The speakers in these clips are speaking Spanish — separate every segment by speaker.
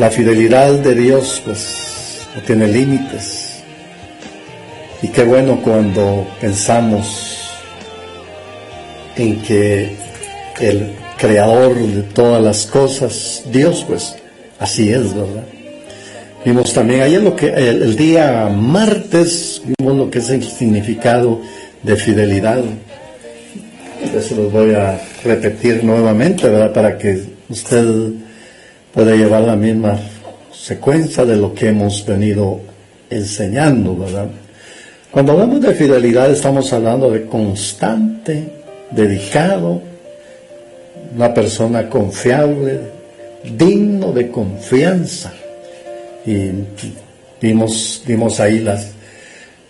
Speaker 1: La fidelidad de Dios pues no tiene límites. Y qué bueno cuando pensamos en que el creador de todas las cosas, Dios pues así es, ¿verdad? Vimos también ayer lo que el, día martes vimos lo que es el significado de fidelidad. Eso lo voy a repetir nuevamente, ¿verdad? Para que usted pueda llevar la misma secuencia de lo que hemos venido enseñando, ¿verdad? Cuando hablamos de fidelidad estamos hablando de constante, dedicado, una persona confiable, digno de confianza y vimos, vimos ahí las,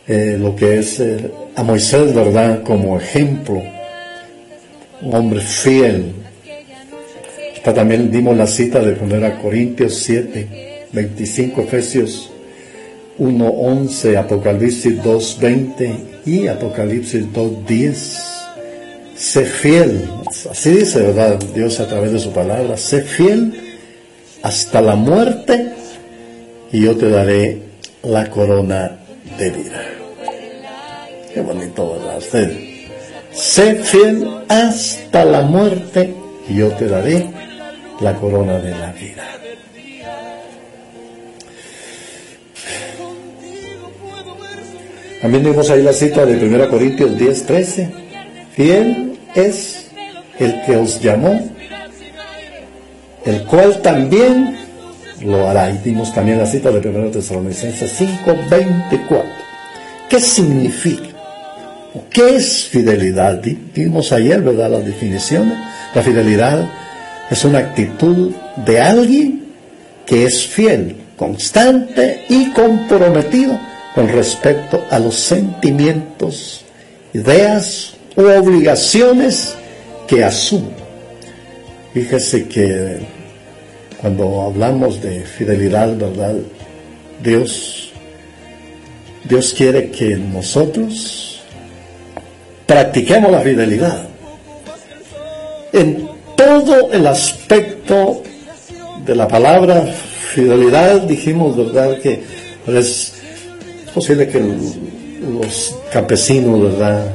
Speaker 1: eh, lo que es eh, a Moisés, ¿verdad? Como ejemplo, un hombre fiel. También dimos la cita de 1 Corintios 7, 25, Efesios 1, 11, Apocalipsis 2, 20 y Apocalipsis 2, 10. Sé fiel, así dice, ¿verdad? Dios a través de su palabra, sé fiel hasta la muerte y yo te daré la corona de vida. Qué bonito, ¿verdad? Sé fiel hasta la muerte y yo te daré la corona de la vida. También vimos ahí la cita de 1 Corintios 10, 13. Fiel es el que os llamó, el cual también lo hará. Y dimos también la cita de 1 Tesalonicenses 5, 24. ¿Qué significa? ¿Qué es fidelidad? Dimos ayer, ¿verdad? Las definiciones. La fidelidad es una actitud de alguien que es fiel, constante y comprometido con respecto a los sentimientos, ideas u obligaciones que asume. Fíjese que cuando hablamos de fidelidad, ¿verdad? Dios, Dios quiere que nosotros practiquemos la fidelidad. Todo el aspecto de la palabra fidelidad, dijimos, ¿verdad? Que es posible que los campesinos, ¿verdad?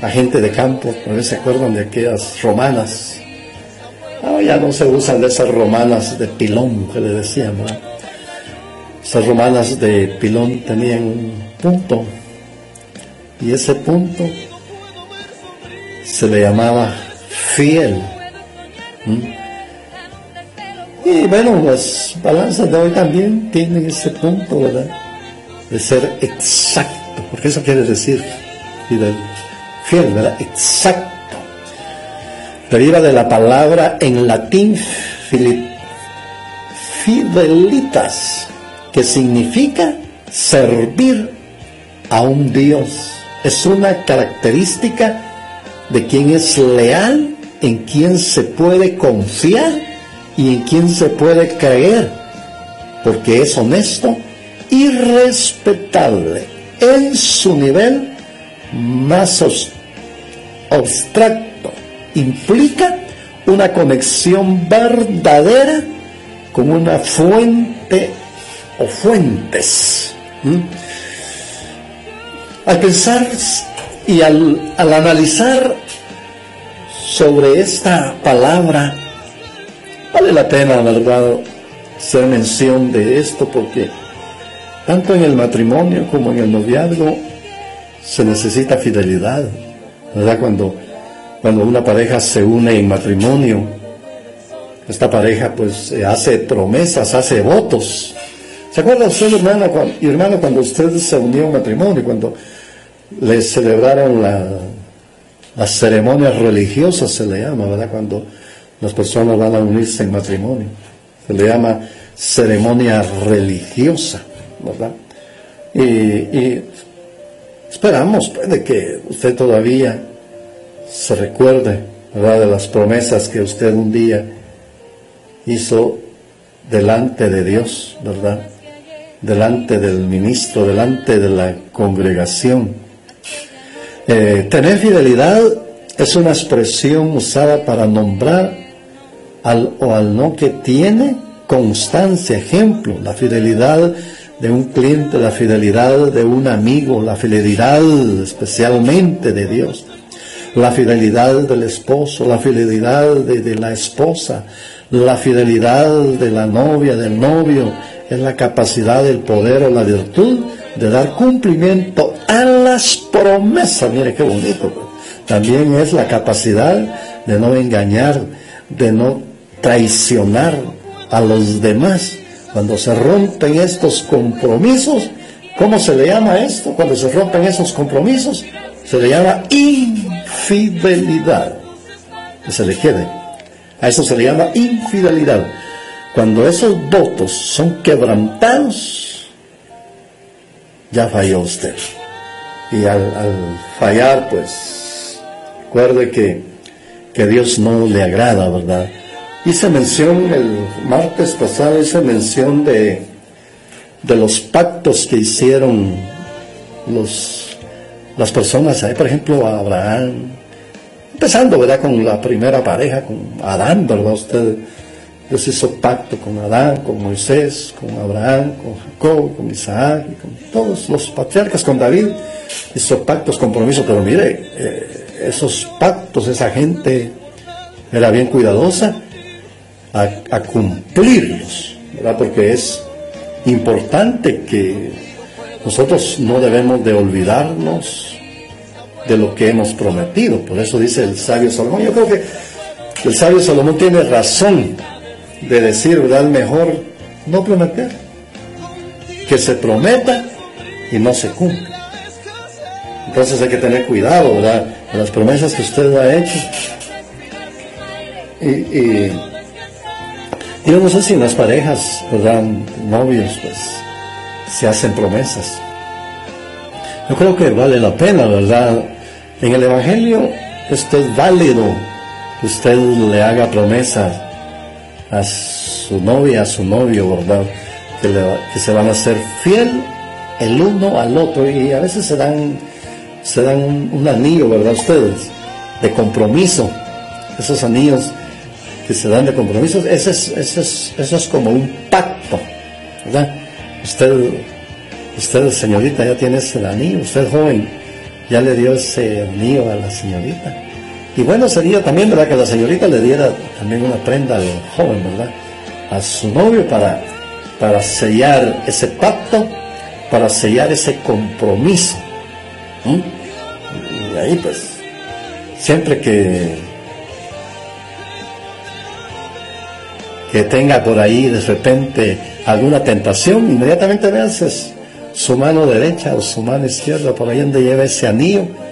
Speaker 1: La gente de campo, a se acuerdan de aquellas romanas Ah, ya no se usan de esas romanas de pilón que le decíamos. Esas romanas de pilón tenían un punto y ese punto se le llamaba fiel. Y bueno, las balanzas de hoy también tienen ese punto, ¿verdad? De ser exacto, porque eso quiere decir fiel, ¿verdad? Exacto deriva de la palabra en latín fidelitas, que significa servir a un Dios. Es una característica de quien es leal, en quien se puede confiar y en quien se puede creer, porque es honesto y respetable en su nivel más abstracto implica una conexión verdadera con una fuente o fuentes. Al pensar y al, al analizar sobre esta palabra, vale la pena, ¿verdad?, hacer mención de esto porque tanto en el matrimonio como en el noviazgo se necesita fidelidad, ¿verdad? Cuando cuando una pareja se une en matrimonio, esta pareja pues hace promesas, hace votos. ¿Se acuerda usted, hermana, cuando, hermano, cuando usted se unió en matrimonio, cuando le celebraron la, las ceremonias religiosas, se le llama, ¿verdad? Cuando las personas van a unirse en matrimonio. Se le llama ceremonia religiosa, ¿verdad? Y, esperamos pues, de que usted todavía se recuerde, ¿verdad?, de las promesas que usted un día hizo delante de Dios, ¿verdad? Delante del ministro, delante de la congregación. Eh, tener fidelidad es una expresión usada para nombrar al o al no que tiene constancia, ejemplo, la fidelidad de un cliente, la fidelidad de un amigo, la fidelidad especialmente de Dios, la fidelidad del esposo, la fidelidad de, la esposa, la fidelidad de la novia, del novio, es la capacidad, el poder o la virtud de dar cumplimiento a las promesas. Mire qué bonito. Pues. También es la capacidad de no engañar, de no traicionar a los demás. Cuando se rompen estos compromisos, ¿cómo se le llama esto? Cuando se rompen esos compromisos, se le llama infidelidad. Que se le quede. A eso se le llama infidelidad. Cuando esos votos son quebrantados, ya falló usted. Y al, fallar, pues, recuerde que, que Dios no le agrada, ¿verdad? Hice mención el martes pasado, hice mención de, de los pactos que hicieron los, las personas ahí, por ejemplo, Abraham, empezando, ¿verdad? Con la primera pareja, con Adán, ¿verdad? Usted, Dios hizo pacto con Adán, con Moisés, con Abraham, con Jacob, con Isaac, y con todos los patriarcas, con David, hizo pactos, compromisos, pero mire, eh, esos pactos, esa gente era bien cuidadosa a, cumplirlos, ¿verdad? Porque es importante que nosotros no debemos de olvidarnos de lo que hemos prometido. Por eso dice el sabio Salomón. Yo creo que el sabio Salomón tiene razón de decir, ¿verdad? Mejor no prometer. Que se prometa y no se cumple. Entonces hay que tener cuidado, ¿verdad? Las promesas que usted ha hecho. y yo no sé si las parejas, ¿verdad? Novios, pues, se hacen promesas. Yo creo que vale la pena, ¿verdad? En el Evangelio, esto es válido que usted le haga promesas a su novia, a su novio, ¿verdad? Que, se van a ser fiel el uno al otro y a veces se dan, se dan un, anillo, ¿verdad? Ustedes, de compromiso. Esos anillos que se dan de compromisos, eso es, eso es, como un pacto, ¿verdad? Usted, usted señorita ya tiene ese anillo, usted joven ya le dio ese anillo a la señorita. Y bueno sería también, ¿verdad? Que la señorita le diera también una prenda al joven, ¿verdad? A su novio para, para sellar ese pacto, para sellar ese compromiso. Y ahí pues, siempre que que tenga por ahí de repente alguna tentación, inmediatamente veas su mano derecha o su mano izquierda por ahí donde lleva ese anillo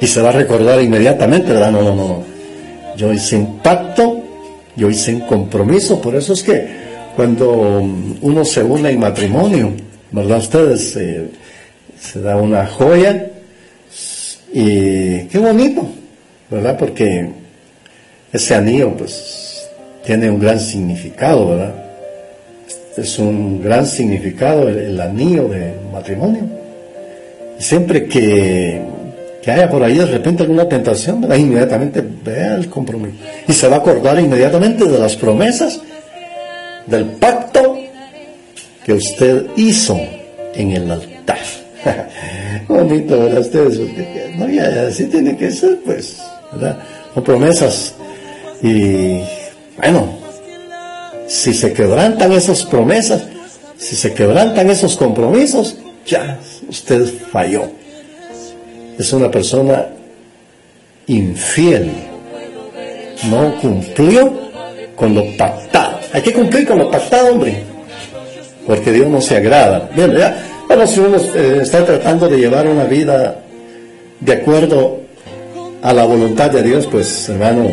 Speaker 1: y se va a recordar inmediatamente, ¿verdad? No, no, no. Yo hice un pacto, yo hice un compromiso, por eso es que cuando uno se une en matrimonio, ¿verdad? Ustedes eh, se da una joya y qué bonito, ¿verdad? Porque ese anillo, pues tiene un gran significado, ¿verdad? Es un gran significado el, anillo de matrimonio. Siempre que, que, haya por ahí de repente alguna tentación, ¿verdad? inmediatamente vea el compromiso. Y se va a acordar inmediatamente de las promesas, del pacto que usted hizo en el altar. Bonito, ¿verdad? Ustedes, no, ya, así tiene que ser, pues, ¿verdad? Son promesas. Y bueno, si se quebrantan esas promesas, si se quebrantan esos compromisos, ya usted falló. Es una persona infiel. No cumplió con lo pactado. Hay que cumplir con lo pactado, hombre. Porque Dios no se agrada. Bien, ya, bueno, si uno eh, está tratando de llevar una vida de acuerdo a la voluntad de Dios, pues hermano,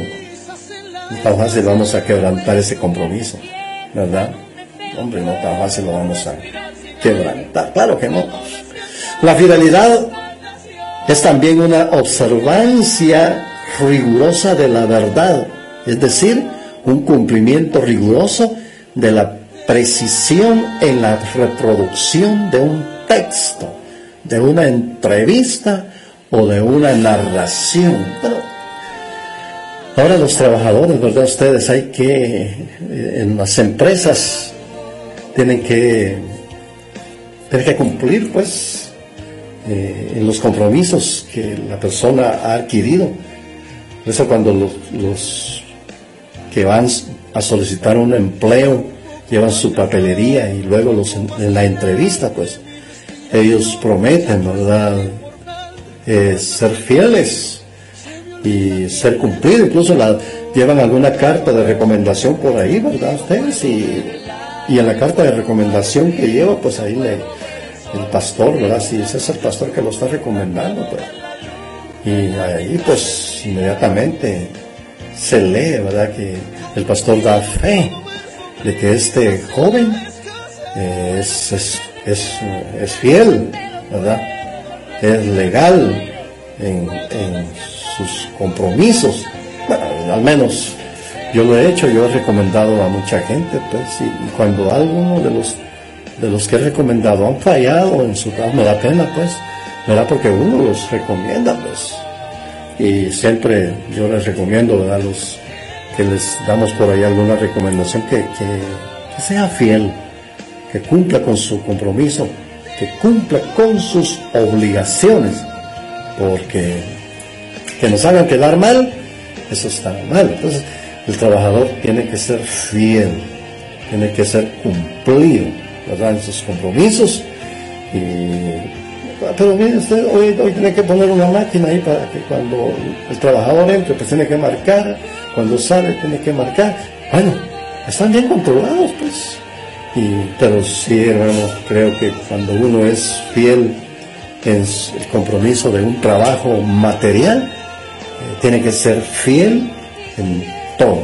Speaker 1: tan fácil vamos a quebrantar ese compromiso, ¿verdad? Hombre, no tan fácil lo vamos a quebrantar, claro que no. La fidelidad es también una observancia rigurosa de la verdad, es decir, un cumplimiento riguroso de la precisión en la reproducción de un texto, de una entrevista o de una narración. Ahora los trabajadores, ¿verdad? Ustedes hay que, eh, en las empresas, tienen que, tienen que cumplir, pues, eh, en los compromisos que la persona ha adquirido. Eso cuando los, los que van a solicitar un empleo llevan su papelería y luego los, en la entrevista, pues, ellos prometen, ¿verdad? Eh, ser fieles y ser cumplidos. Incluso la, llevan alguna carta de recomendación por ahí, ¿verdad? Ustedes y, y en la carta de recomendación que lleva, pues ahí le, el pastor, ¿verdad? Si ese es el pastor que lo está recomendando, pues. Y ahí, pues, inmediatamente se lee, ¿verdad? Que el pastor da fe de que este joven eh, es, es, es, es, fiel, ¿verdad? Es legal en, en sus compromisos. al menos yo lo he hecho, yo he recomendado a mucha gente, pues, y, cuando alguno de los de los que he recomendado han fallado en su trabajo, me da pena, pues, ¿verdad? Porque uno los recomienda, pues, y siempre yo les recomiendo, ¿verdad? Los que les damos por ahí alguna recomendación que, que sea fiel, que cumpla con su compromiso, que cumpla con sus obligaciones, porque que nos hagan quedar mal, eso está mal. Entonces, el trabajador tiene que ser fiel, tiene que ser cumplido, ¿verdad? En sus compromisos. pero mire usted, hoy, hoy tiene que poner una máquina ahí para que cuando el trabajador entre, pues tiene que marcar, cuando sale tiene que marcar. Bueno, están bien controlados, pues. Y, pero sí, hermano, creo que cuando uno es fiel en el compromiso de un trabajo material, eh, tiene que ser fiel en todos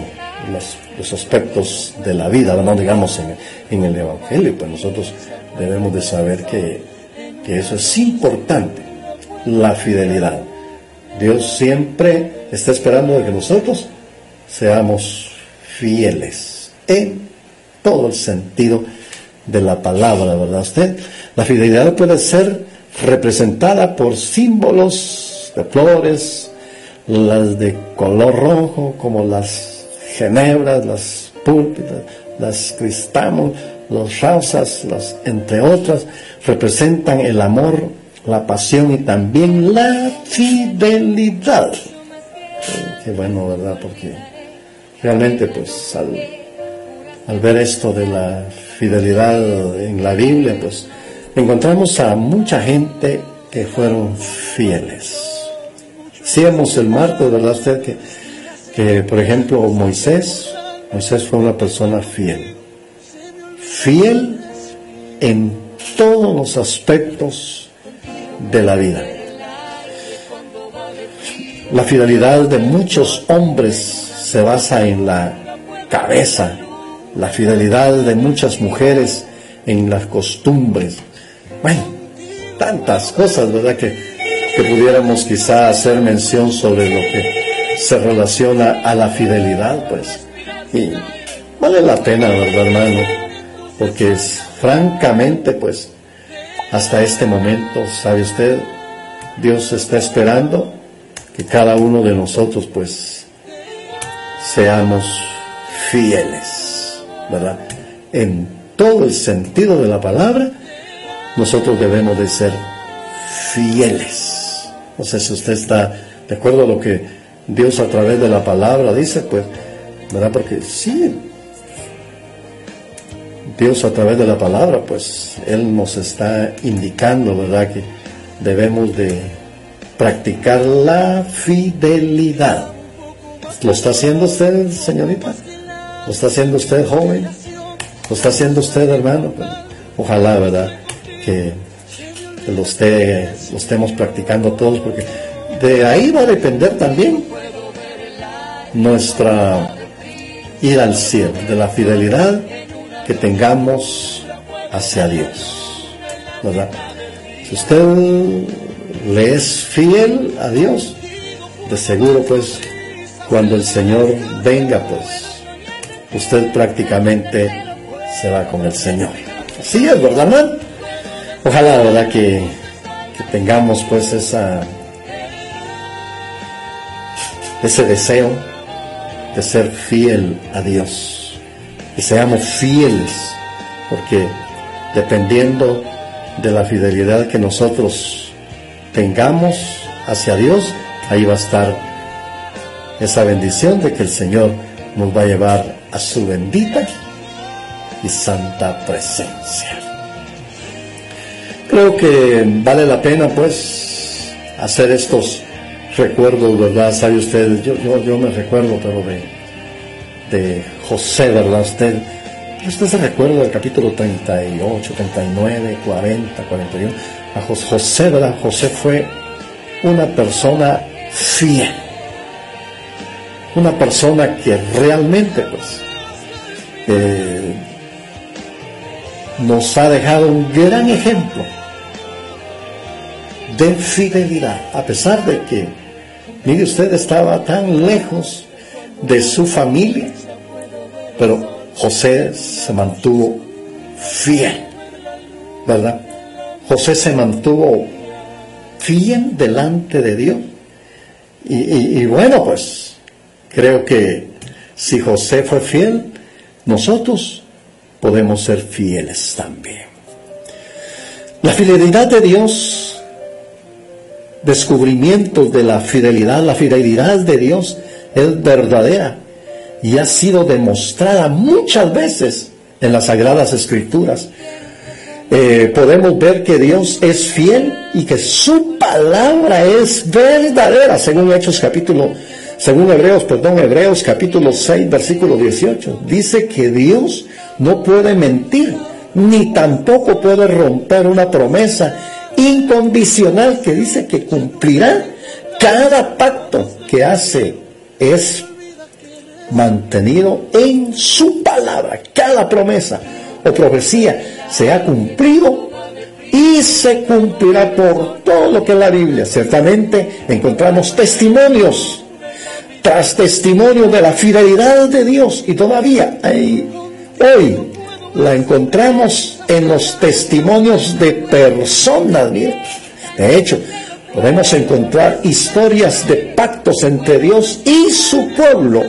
Speaker 1: los, aspectos de la vida, no digamos en, el Evangelio, pues nosotros debemos de saber que, que eso es importante, la fidelidad. Dios siempre está esperando de que nosotros seamos fieles en todo el sentido de la palabra, ¿verdad usted? La fidelidad puede ser representada por símbolos de flores, las de color rojo, como las genebras, las púlpitas, las cristamos, los rosas, las, entre otras, representan el amor, la pasión y también la fidelidad. Qué bueno, ¿verdad? Porque realmente, pues, al, al ver esto de la fidelidad en la Biblia, pues, encontramos a mucha gente que fueron fieles Decíamos el martes, ¿verdad usted? Que, por ejemplo, Moisés, Moisés fue una persona fiel. Fiel en todos los aspectos de la vida. La fidelidad de muchos hombres se basa en la cabeza, la fidelidad de muchas mujeres en las costumbres. Bueno, tantas cosas, ¿verdad? Que que pudiéramos quizá hacer mención sobre lo que se relaciona a la fidelidad, pues. Y vale la pena, ¿verdad, hermano? Porque es, francamente, pues, hasta este momento, ¿sabe usted? Dios está esperando que cada uno de nosotros, pues, seamos fieles, ¿verdad? En todo el sentido de la palabra, nosotros debemos de ser fieles. No sé si usted está de acuerdo a lo que Dios a través de la palabra dice, pues, ¿verdad? Porque sí, Dios a través de la palabra, pues, Él nos está indicando, ¿verdad? Que debemos de practicar la fidelidad. ¿Lo está haciendo usted, señorita? ¿Lo está haciendo usted, joven? ¿Lo está haciendo usted, hermano? Pues, ojalá, ¿verdad? Que lo, esté, lo estemos practicando todos, porque de ahí va a depender también nuestra ir al cielo, de la fidelidad que tengamos hacia Dios. ¿Verdad? Si usted le es fiel a Dios, de seguro pues cuando el Señor venga pues usted prácticamente se va con el Señor. Así es, ¿verdad, Ojalá, ¿verdad? Que, que tengamos pues esa, ese deseo de ser fiel a Dios. Que seamos fieles, porque dependiendo de la fidelidad que nosotros tengamos hacia Dios, ahí va a estar esa bendición de que el Señor nos va a llevar a su bendita y santa presencia. Creo que vale la pena pues hacer estos recuerdos, ¿verdad? ¿Sabe usted? Yo, yo, yo me recuerdo, pero de, de José, ¿verdad? Usted, usted se recuerda del capítulo 38, 39, 40, 41. A José, ¿verdad? José fue una persona fiel. Una persona que realmente, pues, eh, nos ha dejado un gran ejemplo de fidelidad, a pesar de que, mire usted, estaba tan lejos de su familia, pero José se mantuvo fiel, ¿verdad? José se mantuvo fiel delante de Dios. Y, y bueno, pues creo que si José fue fiel, nosotros podemos ser fieles también. La fidelidad de Dios, descubrimiento de la fidelidad, la fidelidad de Dios es verdadera y ha sido demostrada muchas veces en las Sagradas Escrituras. Eh, podemos ver que Dios es fiel y que su palabra es verdadera, según Hechos capítulo, según Hebreos, perdón, Hebreos capítulo 6, versículo 18. Dice que Dios no puede mentir, ni tampoco puede romper una promesa incondicional que dice que cumplirá cada pacto que hace es mantenido en su palabra. Cada promesa o profecía se ha cumplido y se cumplirá por todo lo que es la Biblia. Ciertamente encontramos testimonios tras testimonio de la fidelidad de Dios y todavía hay hoy la encontramos en los testimonios de personas. De hecho, podemos encontrar historias de pactos entre Dios y su pueblo,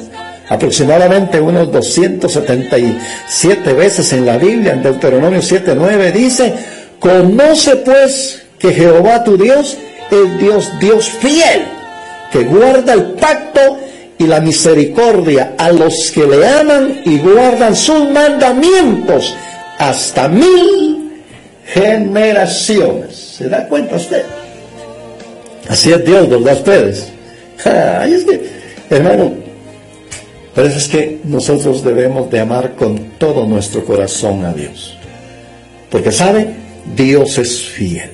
Speaker 1: aproximadamente unos 277 veces en la Biblia, en Deuteronomio 7:9 dice, conoce pues que Jehová tu Dios es Dios, Dios fiel, que guarda el pacto y la misericordia a los que le aman y guardan sus mandamientos hasta mil generaciones. ¿Se da cuenta usted? Así es Dios, ¿verdad ustedes? Ay, es que, hermano, pero es que nosotros debemos de amar con todo nuestro corazón a Dios. Porque sabe, Dios es fiel.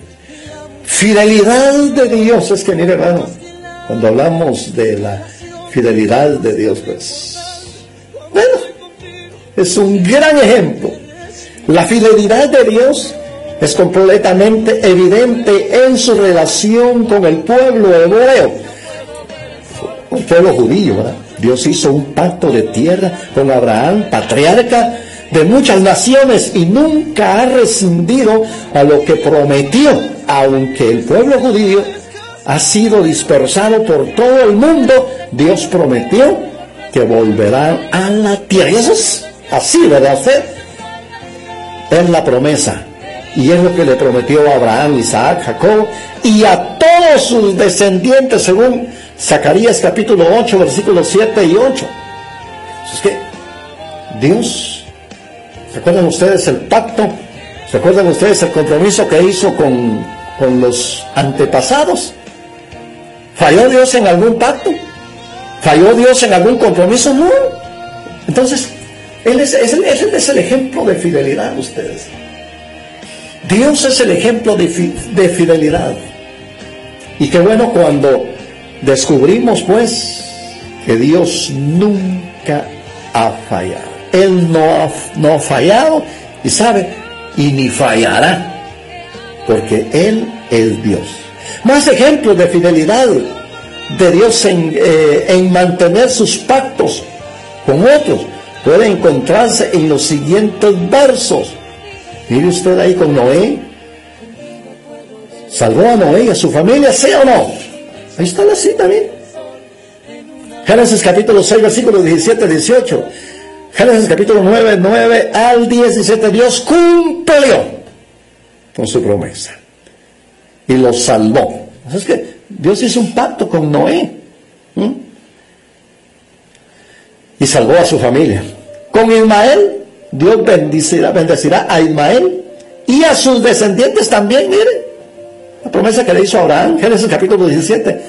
Speaker 1: Fidelidad de Dios es que, mire hermano, cuando hablamos de la fidelidad de Dios, pues, bueno, es un gran ejemplo. La fidelidad de Dios es completamente evidente en su relación con el pueblo hebreo, el pueblo judío, ¿verdad? Dios hizo un pacto de tierra con Abraham, patriarca de muchas naciones, y nunca ha rescindido a lo que prometió, aunque el pueblo judío ha sido dispersado por todo el mundo, Dios prometió que volverán a la tierra. Y eso es así, ¿verdad? Es la promesa. Y es lo que le prometió a Abraham, Isaac, Jacob y a todos sus descendientes, según Zacarías capítulo 8, versículos 7 y 8. Es que Dios, ¿recuerdan ustedes el pacto? ¿Recuerdan ustedes el compromiso que hizo con, con los antepasados? ¿Falló Dios en algún pacto? ¿Falló Dios en algún compromiso? No. Entonces, Él es, es el ejemplo de fidelidad, ustedes. Dios es el ejemplo de, de fidelidad. Y qué bueno cuando descubrimos, pues, que Dios nunca ha fallado. Él no ha, no fallado y sabe, y ni fallará, porque Él es Dios. Más ejemplos de fidelidad de Dios eh, en, mantener sus pactos con otros puede encontrarse en los siguientes versos. Mire usted ahí con Noé. ¿Salvó a Noé y a su familia, sí o no? Ahí está la cita, mire. Génesis capítulo 6, versículos 17 18. Génesis capítulo 9, 9 al 17. Dios cumplió con su promesa y lo salvó. Es que Dios hizo un pacto con Noé y salvó a su familia. Con Ismael, Dios bendecirá, bendecirá a Ismael y a sus descendientes también, mire. La promesa que le hizo Abraham, Génesis capítulo 17,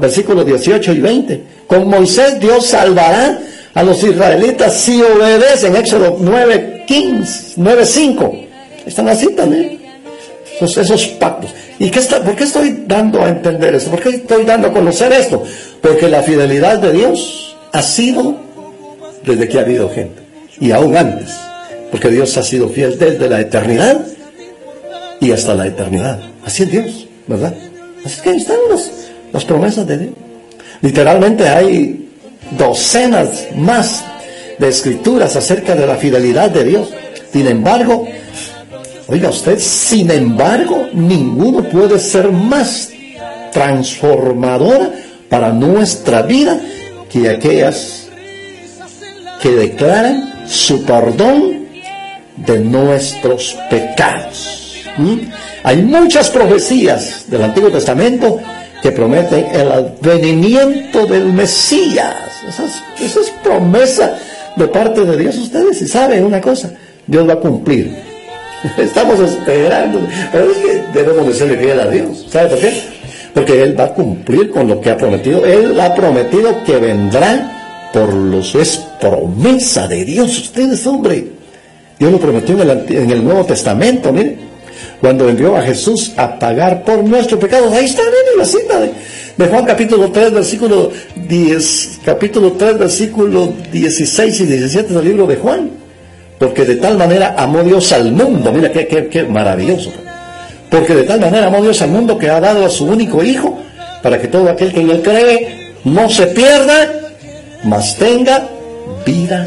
Speaker 1: versículos 18 y 20. Con Moisés Dios salvará a los israelitas si obedecen, Éxodo 9, 15, 9, 5. Están así también. Esos, esos pactos. ¿Y qué está, por qué estoy dando a entender esto? ¿Por qué estoy dando a conocer esto? Porque la fidelidad de Dios ha sido desde que ha habido gente. Y aún antes. Porque Dios ha sido fiel desde la eternidad y hasta la eternidad. Así es Dios, ¿verdad? Así que ahí están las promesas de Dios. Literalmente hay docenas más de escrituras acerca de la fidelidad de Dios. Sin embargo, oiga usted, sin embargo, ninguno puede ser más transformadora para nuestra vida que aquellas que declaran su perdón de nuestros pecados. ¿Mm? Hay muchas profecías del Antiguo Testamento que prometen el advenimiento del Mesías. Esa es, promesa de parte de Dios. Ustedes si saben una cosa, Dios va a cumplir. Estamos esperando, pero es que debemos de ser fiel a Dios. ¿Sabe por qué? Porque Él va a cumplir con lo que ha prometido. Él ha prometido que vendrá por los... Es promesa de Dios. Ustedes, hombre. Dios lo prometió en el, Nuevo Testamento, miren cuando envió a Jesús a pagar por nuestros pecados. Ahí está, en la cita de, Juan capítulo 3, versículo 10, capítulo 3, versículo 16 y 17 del libro de Juan. Porque de tal manera amó Dios al mundo. Mira qué, qué, qué maravilloso. Porque de tal manera amó Dios al mundo que ha dado a su único Hijo para que todo aquel que en él cree no se pierda, mas tenga vida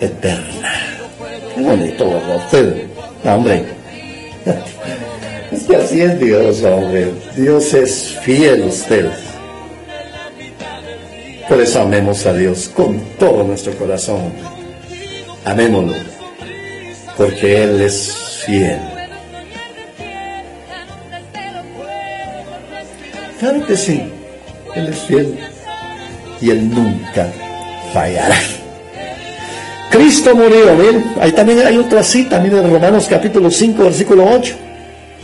Speaker 1: eterna. Qué bonito. Usted, hombre. Es que así es Dios, hombre. Dios es fiel a ustedes. Por eso amemos a Dios con todo nuestro corazón. Amémoslo. Porque Él es fiel. Claro que sí. Él es fiel. Y Él nunca fallará. Cristo murió, miren, ahí también hay otra cita, miren, Romanos capítulo 5, versículo 8,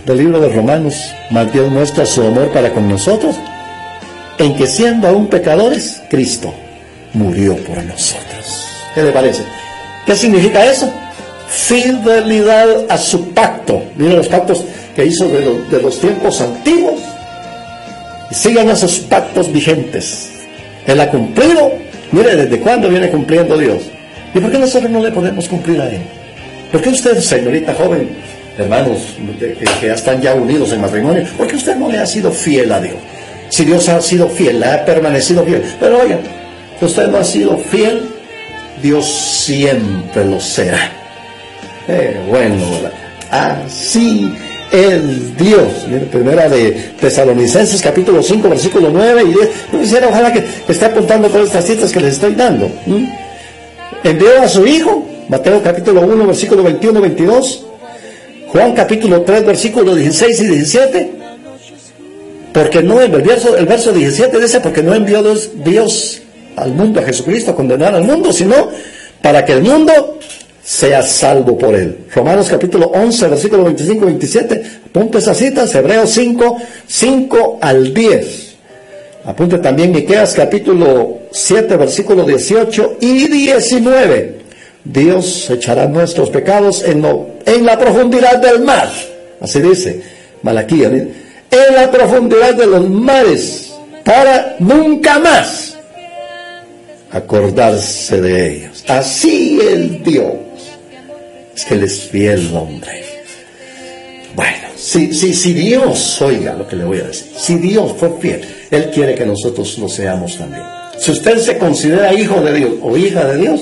Speaker 1: del libro de Romanos, más Dios muestra su amor para con nosotros, en que siendo aún pecadores, Cristo murió por nosotros. ¿Qué le parece? ¿Qué significa eso? Fidelidad a su pacto. Miren los pactos que hizo de, de los tiempos antiguos. Y sigan esos pactos vigentes. Él ha cumplido. Mire, ¿desde cuándo viene cumpliendo Dios? ¿Y por qué nosotros no le podemos cumplir a Él? ¿Por qué usted, señorita joven, hermanos que, ya están ya unidos en matrimonio, por qué usted no le ha sido fiel a Dios? Si Dios ha sido fiel, ha permanecido fiel. Pero oigan, si usted no ha sido fiel, Dios siempre lo será. Eh, bueno, así es Dios. primera de Tesalonicenses capítulo 5, versículo 9 y 10. Yo quisiera ojalá que, esté apuntando todas estas citas que les estoy dando envió a su Hijo, Mateo capítulo 1, versículo 21, 22, Juan capítulo 3, versículo 16 y 17, porque no, el verso, el verso 17 dice, porque no envió Dios, al mundo, a Jesucristo, a condenar al mundo, sino para que el mundo sea salvo por él. Romanos capítulo 11, versículo 25 y 27, apunte esas citas, Hebreos 5, 5 al 10. Apunte también Miqueas capítulo 7, versículo 18 y 19. Dios echará nuestros pecados en, en la profundidad del mar. Así dice Malaquía. En la profundidad de los mares para nunca más acordarse de ellos. Así el Dios. Es que Él es fiel, hombre. Bueno, si, si, si Dios, oiga lo que le voy a decir, si Dios fue fiel, Él quiere que nosotros lo seamos también. Si usted se considera hijo de Dios o hija de Dios,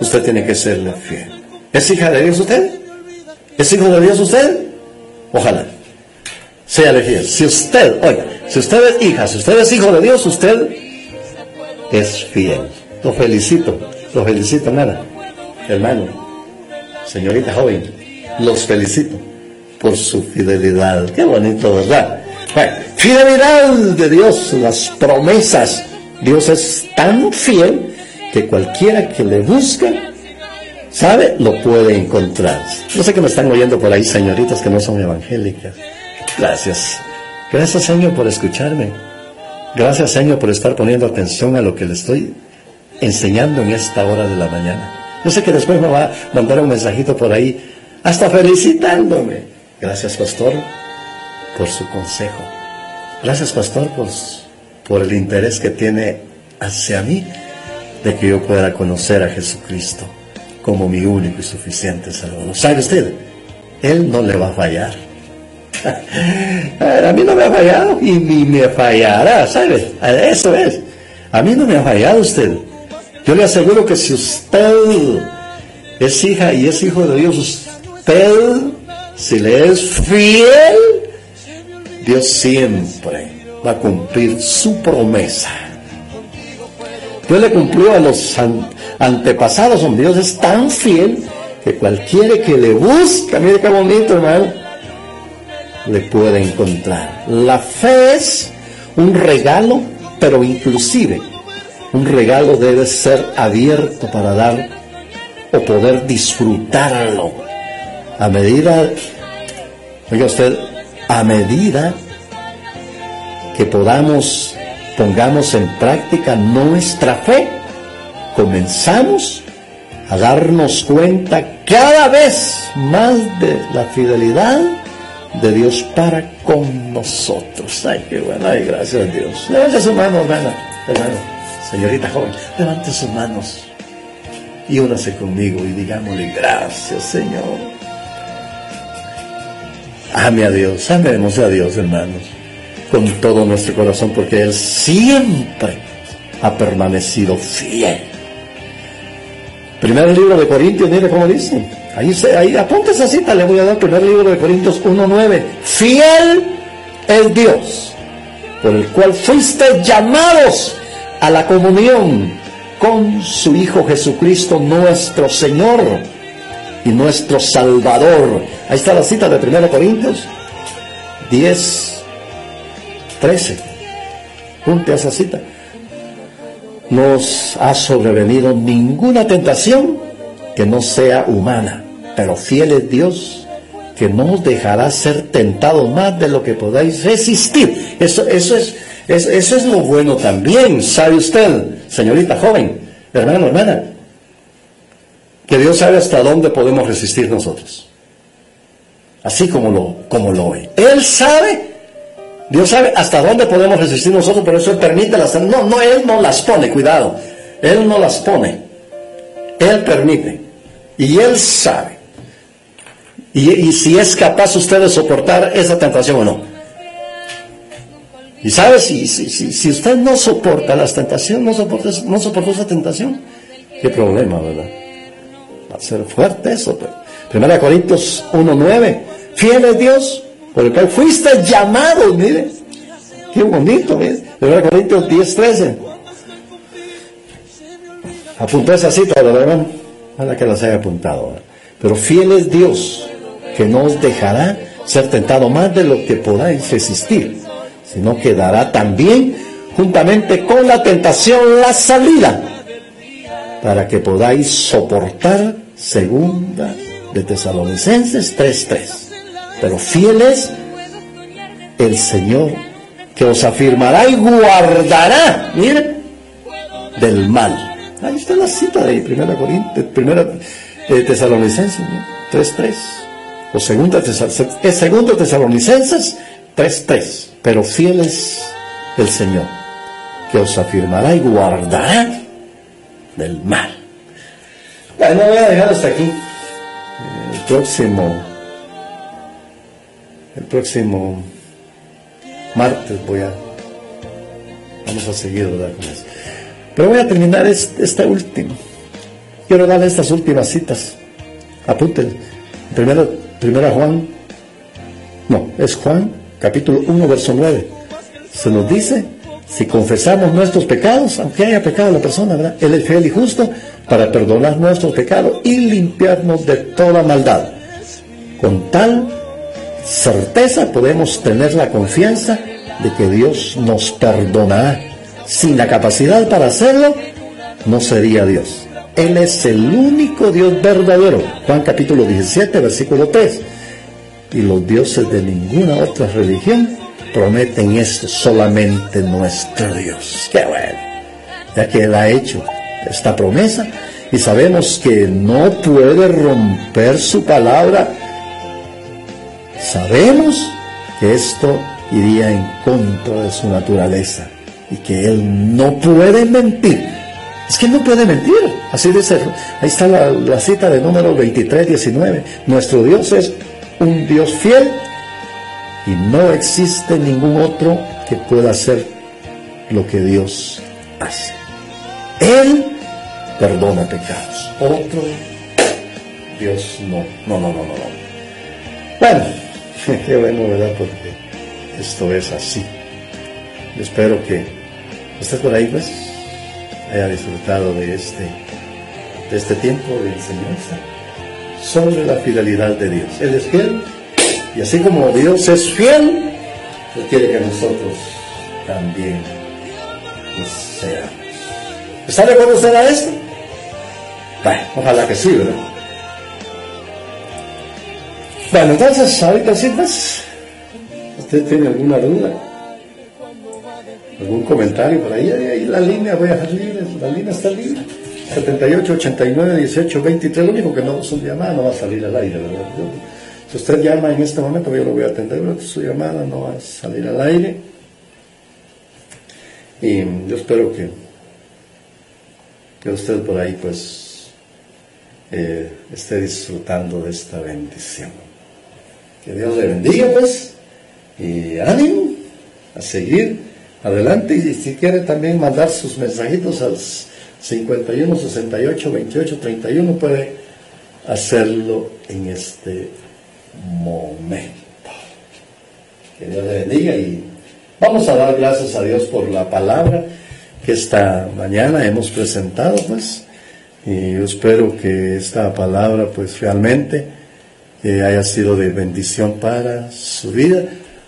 Speaker 1: usted tiene que serle fiel. ¿Es hija de Dios usted? ¿Es hijo de Dios usted? Ojalá. Sea fiel. Si usted, oiga, si usted es hija, si usted es hijo de Dios, usted es fiel. Lo felicito, lo felicito, nada. Hermano, señorita joven, los felicito por su fidelidad. Qué bonito, ¿verdad? fidelidad de Dios, las promesas. Dios es tan fiel que cualquiera que le busca, sabe, lo puede encontrar. No sé que me están oyendo por ahí, señoritas que no son evangélicas. Gracias. Gracias, Señor, por escucharme. Gracias, Señor, por estar poniendo atención a lo que le estoy enseñando en esta hora de la mañana. Yo sé que después me va a mandar un mensajito por ahí, hasta felicitándome. Gracias, pastor, por su consejo. Gracias, pastor, por, por el interés que tiene hacia mí de que yo pueda conocer a Jesucristo como mi único y suficiente Salvador. ¿Sabe usted? Él no le va a fallar. a mí no me ha fallado y ni me fallará, ¿sabe? Eso es. A mí no me ha fallado usted. Yo le aseguro que si usted es hija y es hijo de Dios, usted, si le es fiel, Dios siempre va a cumplir su promesa. Dios le cumplió a los antepasados, donde Dios es tan fiel que cualquiera que le busca, mire qué bonito hermano, le puede encontrar. La fe es un regalo, pero inclusive un regalo debe ser abierto para dar o poder disfrutarlo. A medida, oiga usted, a medida que podamos, pongamos en práctica nuestra fe, comenzamos a darnos cuenta cada vez más de la fidelidad de Dios para con nosotros. Ay, qué bueno, ay, gracias a Dios. Levante su mano, hermana, hermano señorita joven, levante sus manos y únase conmigo y digámosle gracias, Señor. Ame a Dios, amemos a Dios, hermanos, con todo nuestro corazón, porque Él siempre ha permanecido fiel. Primer libro de Corintios, mire cómo dice. Ahí, ahí apunta esa cita, le voy a dar primer libro de Corintios 1.9. Fiel es Dios, por el cual fuiste llamados a la comunión con su Hijo Jesucristo nuestro Señor y nuestro Salvador. Ahí está la cita de 1 Corintios 10, 13. Punte a esa cita. Nos ha sobrevenido ninguna tentación que no sea humana, pero fiel es Dios que no os dejará ser tentado más de lo que podáis resistir. Eso, eso es eso es lo bueno también, sabe usted, señorita joven, hermano, hermana, que Dios sabe hasta dónde podemos resistir nosotros. Así como lo, como lo ve. Él sabe, Dios sabe hasta dónde podemos resistir nosotros, pero eso permite las... No, no, Él no las pone, cuidado. Él no las pone. Él permite. Y Él sabe. Y, y si es capaz usted de soportar esa tentación o no. Y sabe, si, si, si, usted no soporta las tentaciones, no soporta, no soportó esa tentación, qué problema, ¿verdad? Va a ser fuerte eso. Pero. Primera Corintios 1.9, fiel es Dios, por el cual fuiste llamado, mire, qué bonito, mire. Primera Corintios 10.13. Apuntó esa cita, ¿verdad? Para que las haya apuntado. Pero fiel es Dios, que no os dejará ser tentado más de lo que podáis resistir sino que dará también juntamente con la tentación la salida para que podáis soportar segunda de Tesalonicenses 3.3. Pero fiel es el Señor que os afirmará y guardará, miren, del mal. Ahí está la cita de primera Corintios, primera de Tesalonicenses 3.3. O segunda, es segunda Tesalonicenses 3.3 pero fiel es el Señor, que os afirmará y guardará del mal. Bueno, voy a dejar hasta aquí. El próximo, el próximo martes voy a, vamos a seguir, ¿verdad? Pero voy a terminar este, esta última. Quiero darle estas últimas citas. Apunten. Primero, primera Juan, no, es Juan capítulo 1, verso 9, se nos dice si confesamos nuestros pecados, aunque haya pecado la persona, ¿verdad? Él es fiel y justo para perdonar nuestros pecados y limpiarnos de toda maldad. Con tal certeza podemos tener la confianza de que Dios nos perdonará. Sin la capacidad para hacerlo, no sería Dios. Él es el único Dios verdadero. Juan capítulo 17, versículo 3. Y los dioses de ninguna otra religión prometen esto, solamente nuestro Dios. Qué bueno. Ya que Él ha hecho esta promesa y sabemos que no puede romper su palabra. Sabemos que esto iría en contra de su naturaleza y que Él no puede mentir. Es que no puede mentir. Así dice, ahí está la, cita de número 23, 19. Nuestro Dios es un Dios fiel y no existe ningún otro que pueda hacer lo que Dios hace. Él perdona pecados. Otro Dios no. No, no, no, no. no. Bueno, qué bueno, ¿verdad? Porque esto es así. espero que usted por ahí pues haya disfrutado de este, de este tiempo de enseñanza sobre la fidelidad de Dios. Él es fiel y así como Dios es fiel, Él quiere que nosotros también lo seamos. ¿Está de acuerdo usted a esto? Bueno, ojalá que sí, ¿verdad? Bueno, entonces, ahorita sí, pues, ¿usted tiene alguna duda? ¿Algún comentario por ahí? Ahí, la línea, voy a dejar libre, la línea está libre. 78, 89, 18, 23, lo único que no es un llamada, no va a salir al aire, ¿verdad? Si usted llama en este momento, yo lo voy a atender, su llamada no va a salir al aire. Y yo espero que, que usted por ahí pues eh, esté disfrutando de esta bendición. Que Dios le bendiga pues y ánimo a seguir adelante y si quiere también mandar sus mensajitos al 51 68 28 31 puede hacerlo en este momento. Que Dios le bendiga y vamos a dar gracias a Dios por la palabra que esta mañana hemos presentado, pues, y yo espero que esta palabra, pues, realmente eh, haya sido de bendición para su vida,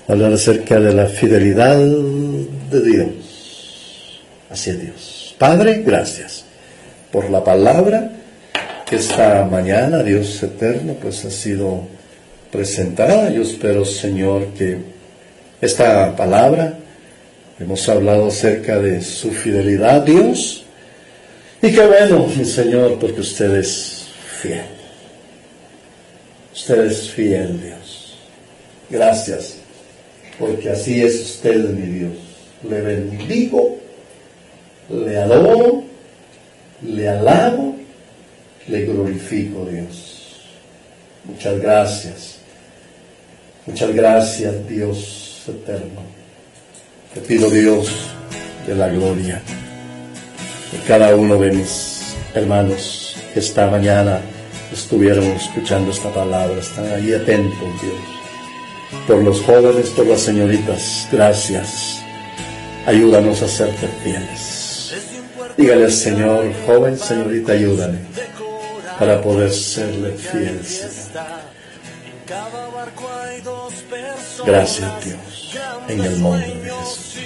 Speaker 1: hablar acerca de la fidelidad de Dios hacia Dios. Padre, gracias por la palabra que esta mañana, Dios eterno, pues ha sido presentada. Yo espero, Señor, que esta palabra, hemos hablado acerca de su fidelidad Dios, y qué bueno, mi Señor, porque usted es fiel. Usted es fiel, Dios. Gracias, porque así es usted, mi Dios. Le bendigo, le adoro, le alabo, le glorifico, Dios. Muchas gracias Muchas gracias, Dios eterno. Te pido, Dios, de la gloria, por cada uno de mis hermanos que esta mañana estuvieron escuchando esta palabra. Están ahí atentos, Dios. Por los jóvenes, por las señoritas, gracias. Ayúdanos a serte fieles. Dígale al Señor, joven, señorita, ayúdame para poder serle fiel, Gracias Dios, en el nombre de Jesús.